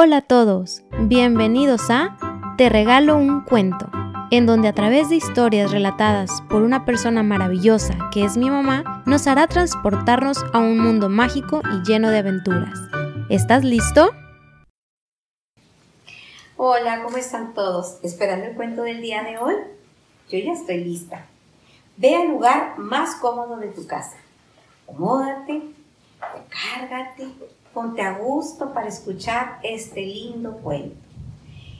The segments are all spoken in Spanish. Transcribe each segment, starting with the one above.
Hola a todos, bienvenidos a Te regalo un cuento, en donde a través de historias relatadas por una persona maravillosa que es mi mamá, nos hará transportarnos a un mundo mágico y lleno de aventuras. ¿Estás listo? Hola, ¿cómo están todos? ¿Esperando el cuento del día de hoy? Yo ya estoy lista. Ve al lugar más cómodo de tu casa. Acomódate, recárgate, ponte a gusto para escuchar este lindo cuento.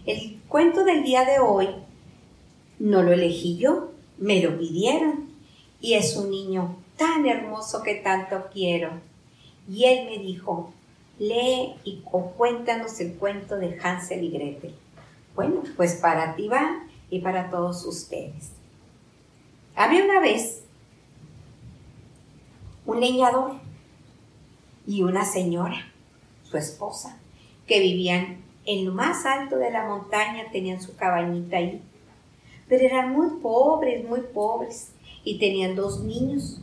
El cuento del día de hoy no lo elegí yo, me lo pidieron y es un niño tan hermoso que tanto quiero. Y él me dijo, lee y cuéntanos el cuento de Hansel y Gretel. Bueno, pues para ti va y para todos ustedes. Había una vez un leñador y una señora, su esposa, que vivían en lo más alto de la montaña, tenían su cabañita ahí. Pero eran muy pobres, muy pobres, y tenían dos niños,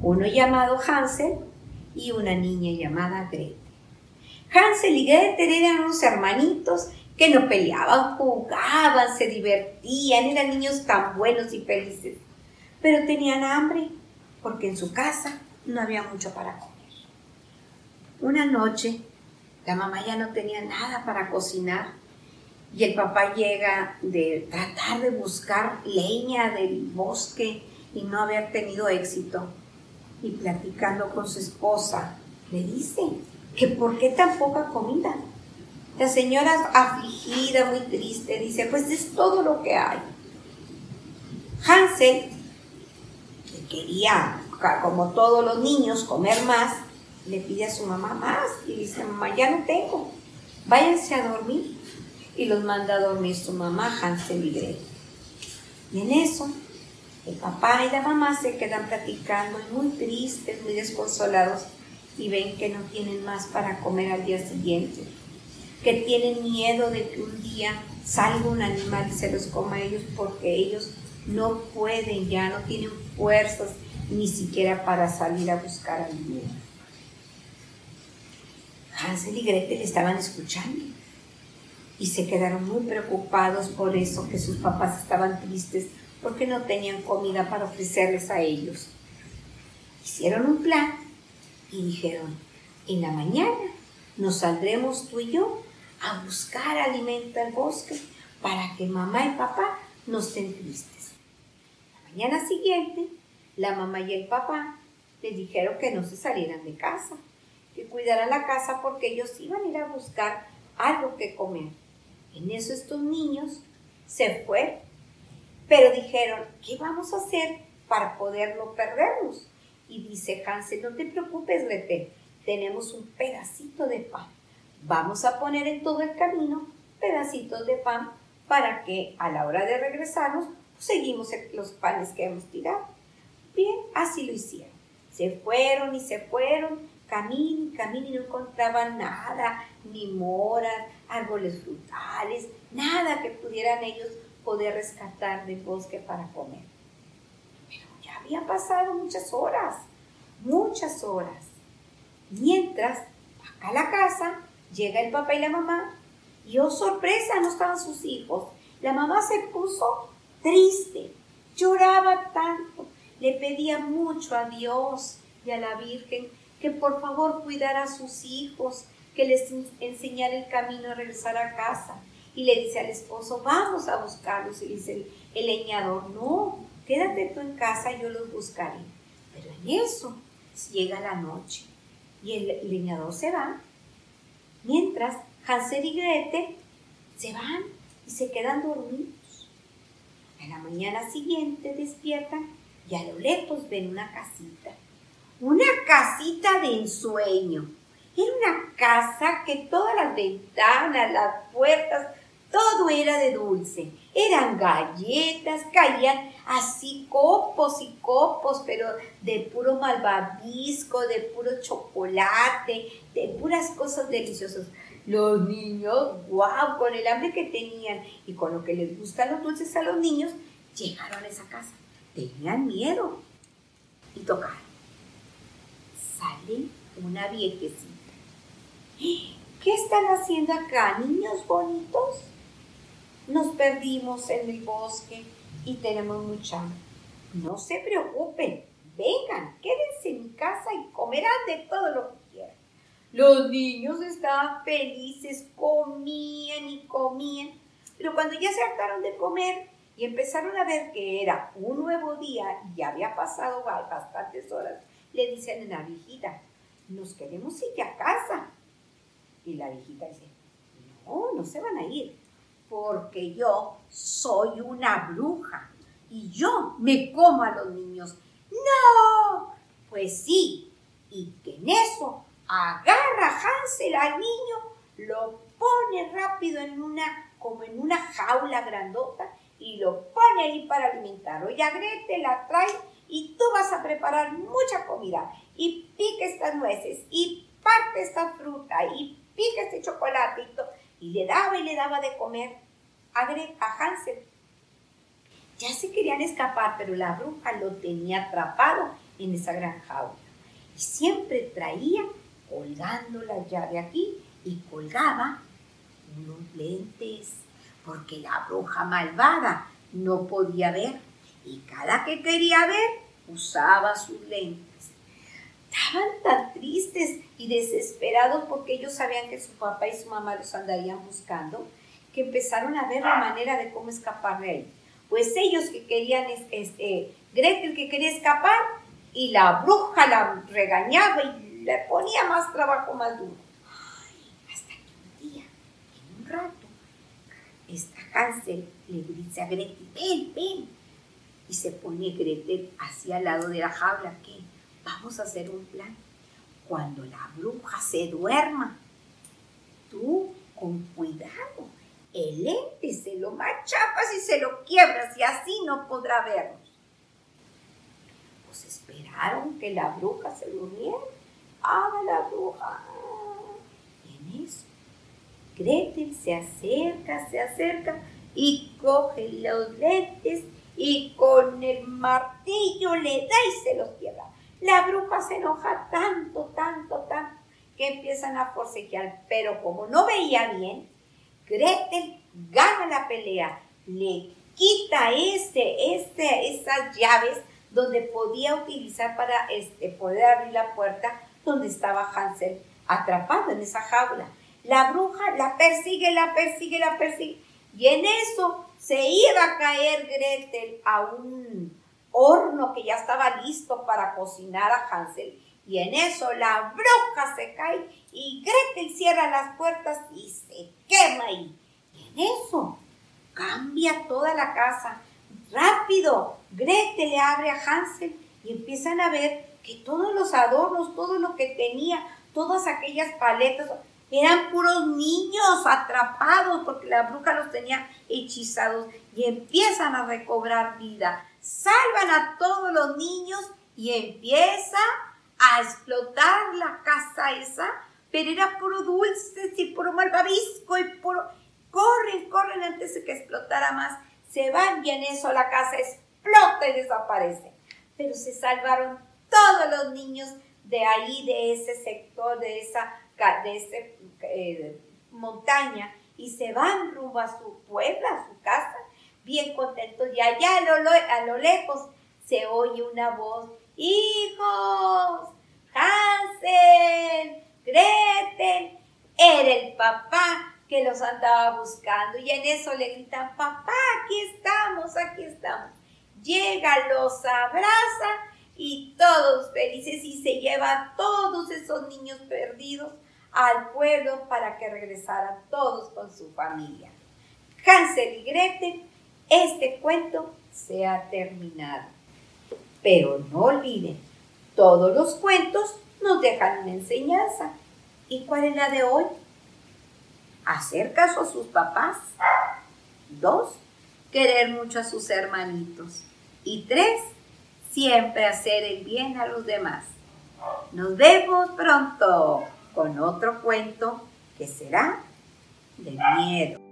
uno llamado Hansel y una niña llamada Gretel. Hansel y Gretel eran unos hermanitos que no peleaban, jugaban, se divertían, eran niños tan buenos y felices. Pero tenían hambre porque en su casa no había mucho para comer. Una noche, la mamá ya no tenía nada para cocinar y el papá llega de tratar de buscar leña del bosque y no haber tenido éxito. Y platicando con su esposa, le dice que por qué tan poca comida. La señora afligida, muy triste, dice, pues es todo lo que hay. Hansel, que quería, como todos los niños, comer más, le pide a su mamá más y dice, mamá, ya no tengo, váyanse a dormir. Y los manda a dormir su mamá, Hansel y Gretel. Y en eso, el papá y la mamá se quedan platicando muy tristes, muy desconsolados y ven que no tienen más para comer al día siguiente, que tienen miedo de que un día salga un animal y se los coma a ellos porque ellos no pueden ya, no tienen fuerzas ni siquiera para salir a buscar alimento. Hansel y Gretel estaban escuchando y se quedaron muy preocupados por eso, que sus papás estaban tristes porque no tenían comida para ofrecerles a ellos. Hicieron un plan y dijeron, en la mañana nos saldremos tú y yo a buscar alimento al bosque para que mamá y papá no estén tristes. La mañana siguiente, la mamá y el papá les dijeron que no se salieran de casa que cuidaran la casa porque ellos iban a ir a buscar algo que comer. En eso estos niños se fueron, pero dijeron, ¿qué vamos a hacer para poderlo perdernos? Y dice Hansel, no te preocupes, Gretel, tenemos un pedacito de pan. Vamos a poner en todo el camino pedacitos de pan para que a la hora de regresarnos pues, seguimos los panes que hemos tirado. Bien, así lo hicieron. Se fueron y se fueron Caminen, caminen y no encontraban nada, ni moras, árboles frutales, nada que pudieran ellos poder rescatar del bosque para comer. Pero ya habían pasado muchas horas, muchas horas. Mientras, acá a la casa, llega el papá y la mamá, y oh sorpresa, no estaban sus hijos. La mamá se puso triste, lloraba tanto, le pedía mucho a Dios y a la Virgen que por favor cuidara a sus hijos, que les enseñara el camino a regresar a casa. Y le dice al esposo, vamos a buscarlos. Y dice el, leñador, no, quédate tú en casa, yo los buscaré. Pero en eso llega la noche y el leñador se va, mientras Hansel y Gretel se van y se quedan dormidos. A la mañana siguiente despiertan y a lo lejos ven una casita una casita de ensueño. Era una casa que todas las ventanas, las puertas, todo era de dulce. Eran galletas, caían así copos y copos, pero de puro malvavisco, de puro chocolate, de puras cosas deliciosas. Los niños, wow, con el hambre que tenían y con lo que les gustan los dulces a los niños, llegaron a esa casa. Tenían miedo y tocaron sale una viejecita. ¿Qué ¿qué están haciendo acá, niños bonitos? Nos perdimos en el bosque y tenemos mucha hambre. No se preocupen, vengan, quédense en mi casa y comerán de todo lo que quieran. Los niños estaban felices, comían y comían, pero cuando ya se hartaron de comer y empezaron a ver que era un nuevo día y ya había pasado bastantes horas, le dicen a la viejita, nos queremos ir a casa. Y la viejita dice, no, no se van a ir, porque yo soy una bruja y yo me como a los niños. No, pues sí, y que en eso agarra Hansel al niño, lo pone rápido en una, como en una jaula grandota y lo pone ahí para alimentarlo. Y a Grete la trae y tú vas a preparar mucha comida y pique estas nueces y parte esta fruta y pique este chocolatito. Y le daba y le daba de comer a, a Hansel. Ya se querían escapar, pero la bruja lo tenía atrapado en esa gran jaula. Y siempre traía colgando la llave aquí y colgaba unos lentes, porque la bruja malvada no podía ver y cada que quería ver usaba sus lentes. Estaban tan tristes y desesperados porque ellos sabían que su papá y su mamá los andarían buscando que empezaron a ver la manera de cómo escapar de ahí. Pues ellos que querían, este, Gretel que quería escapar y la bruja la regañaba y le ponía más trabajo más duro. hasta que un día, en un rato, esta Hansel le dice a Gretel, ven, ven, y se pone Gretel hacia el lado de la jaula que vamos a hacer un plan. Cuando la bruja se duerma, tú con cuidado, el ente se lo machapas y se lo quiebras y así no podrá vernos. Pues esperaron que la bruja se durmiera. Ah, la bruja. Y en eso, Gretel se acerca, se acerca y coge los lentes y con el martillo le da y se los quiebra. La bruja se enoja tanto, tanto, tanto, que empiezan a forcejear, pero como no veía bien, Gretel gana la pelea, le quita este, este, estas llaves donde podía utilizar para este, poder abrir la puerta donde estaba Hansel atrapado en esa jaula. La bruja la persigue, la persigue, la persigue. Y en eso se iba a caer Gretel a un horno que ya estaba listo para cocinar a Hansel. Y en eso la bruja se cae y Gretel cierra las puertas y se quema ahí. Y en eso cambia toda la casa. Rápido, Gretel le abre a Hansel y empiezan a ver que todos los adornos, todo lo que tenía, todas aquellas paletas, eran puros niños atrapados porque la bruja los tenía hechizados y empiezan a recobrar vida. Salvan a todos los niños y empieza a explotar la casa esa, pero era puro dulces y puro malvavisco y puro... Corren, corren antes de que explotara más. Se van y en eso la casa explota y desaparece. Pero se salvaron todos los niños de ahí, de ese sector, de esa de esa eh, montaña y se van rumbo a su pueblo, a su casa, bien contentos. Y allá a lo, a lo lejos se oye una voz, hijos, Hansel, Gretel, era el papá que los andaba buscando. Y en eso le gritan, papá, aquí estamos, aquí estamos. Llega, los abraza y todos felices y se lleva a todos esos niños perdidos al pueblo para que regresaran todos con su familia. Hansel y Gretel, este cuento se ha terminado. Pero no olviden, todos los cuentos nos dejan una enseñanza. ¿Y cuál es la de hoy? Hacer caso a sus papás. Dos, querer mucho a sus hermanitos. Y tres, siempre hacer el bien a los demás. Nos vemos pronto con otro cuento que será de miedo.